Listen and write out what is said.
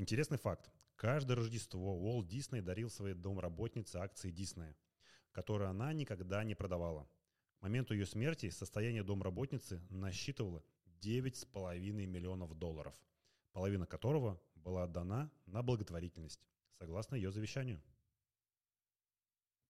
Интересный факт. Каждое Рождество Уолт Дисней дарил своей домработнице акции Диснея, которые она никогда не продавала. К моменту ее смерти состояние домработницы насчитывало 9,5 миллионов долларов, половина которого была отдана на благотворительность, согласно ее завещанию.